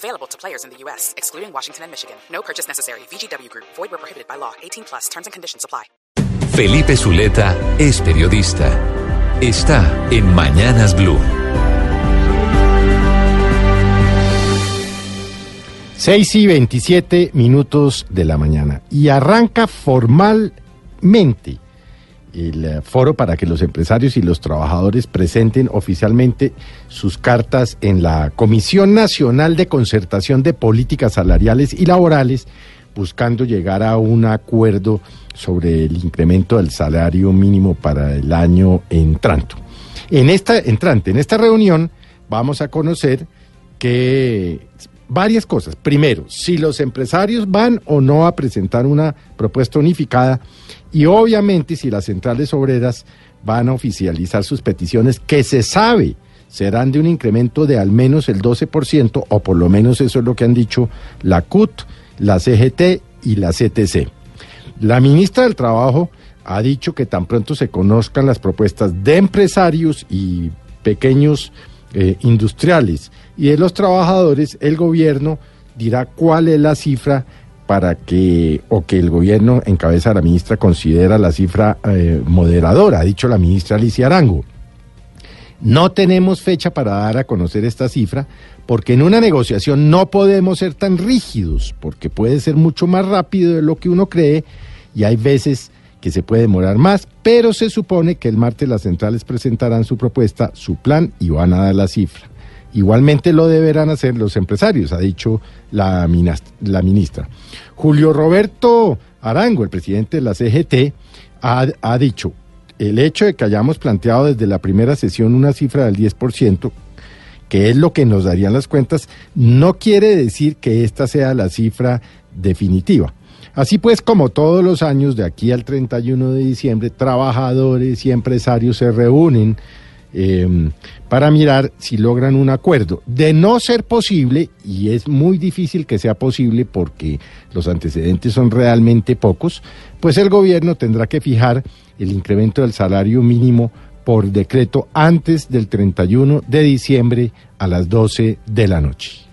Available to players in the U.S., excluding Washington and Michigan. No purchase necessary. VGW Group. Void where prohibited by law. 18 plus. Terms and conditions apply. Felipe Zuleta es periodista. Está en Mañanas Blue. 6 y 27 minutos de la mañana. Y arranca formalmente el eh, foro para que los empresarios y los trabajadores presenten oficialmente sus cartas en la Comisión Nacional de Concertación de Políticas Salariales y Laborales, buscando llegar a un acuerdo sobre el incremento del salario mínimo para el año entrante. En esta, entrante, en esta reunión vamos a conocer que varias cosas. Primero, si los empresarios van o no a presentar una propuesta unificada y obviamente si las centrales obreras van a oficializar sus peticiones que se sabe serán de un incremento de al menos el 12% o por lo menos eso es lo que han dicho la CUT, la CGT y la CTC. La ministra del Trabajo ha dicho que tan pronto se conozcan las propuestas de empresarios y pequeños eh, industriales y de los trabajadores, el gobierno dirá cuál es la cifra para que, o que el gobierno en cabeza de la ministra considera la cifra eh, moderadora, ha dicho la ministra Alicia Arango. No tenemos fecha para dar a conocer esta cifra porque en una negociación no podemos ser tan rígidos porque puede ser mucho más rápido de lo que uno cree y hay veces que se puede demorar más, pero se supone que el martes las centrales presentarán su propuesta, su plan y van a dar la cifra. Igualmente lo deberán hacer los empresarios, ha dicho la, la ministra. Julio Roberto Arango, el presidente de la CGT, ha, ha dicho, el hecho de que hayamos planteado desde la primera sesión una cifra del 10%, que es lo que nos darían las cuentas, no quiere decir que esta sea la cifra definitiva. Así pues, como todos los años, de aquí al 31 de diciembre, trabajadores y empresarios se reúnen eh, para mirar si logran un acuerdo. De no ser posible, y es muy difícil que sea posible porque los antecedentes son realmente pocos, pues el gobierno tendrá que fijar el incremento del salario mínimo por decreto antes del 31 de diciembre a las 12 de la noche.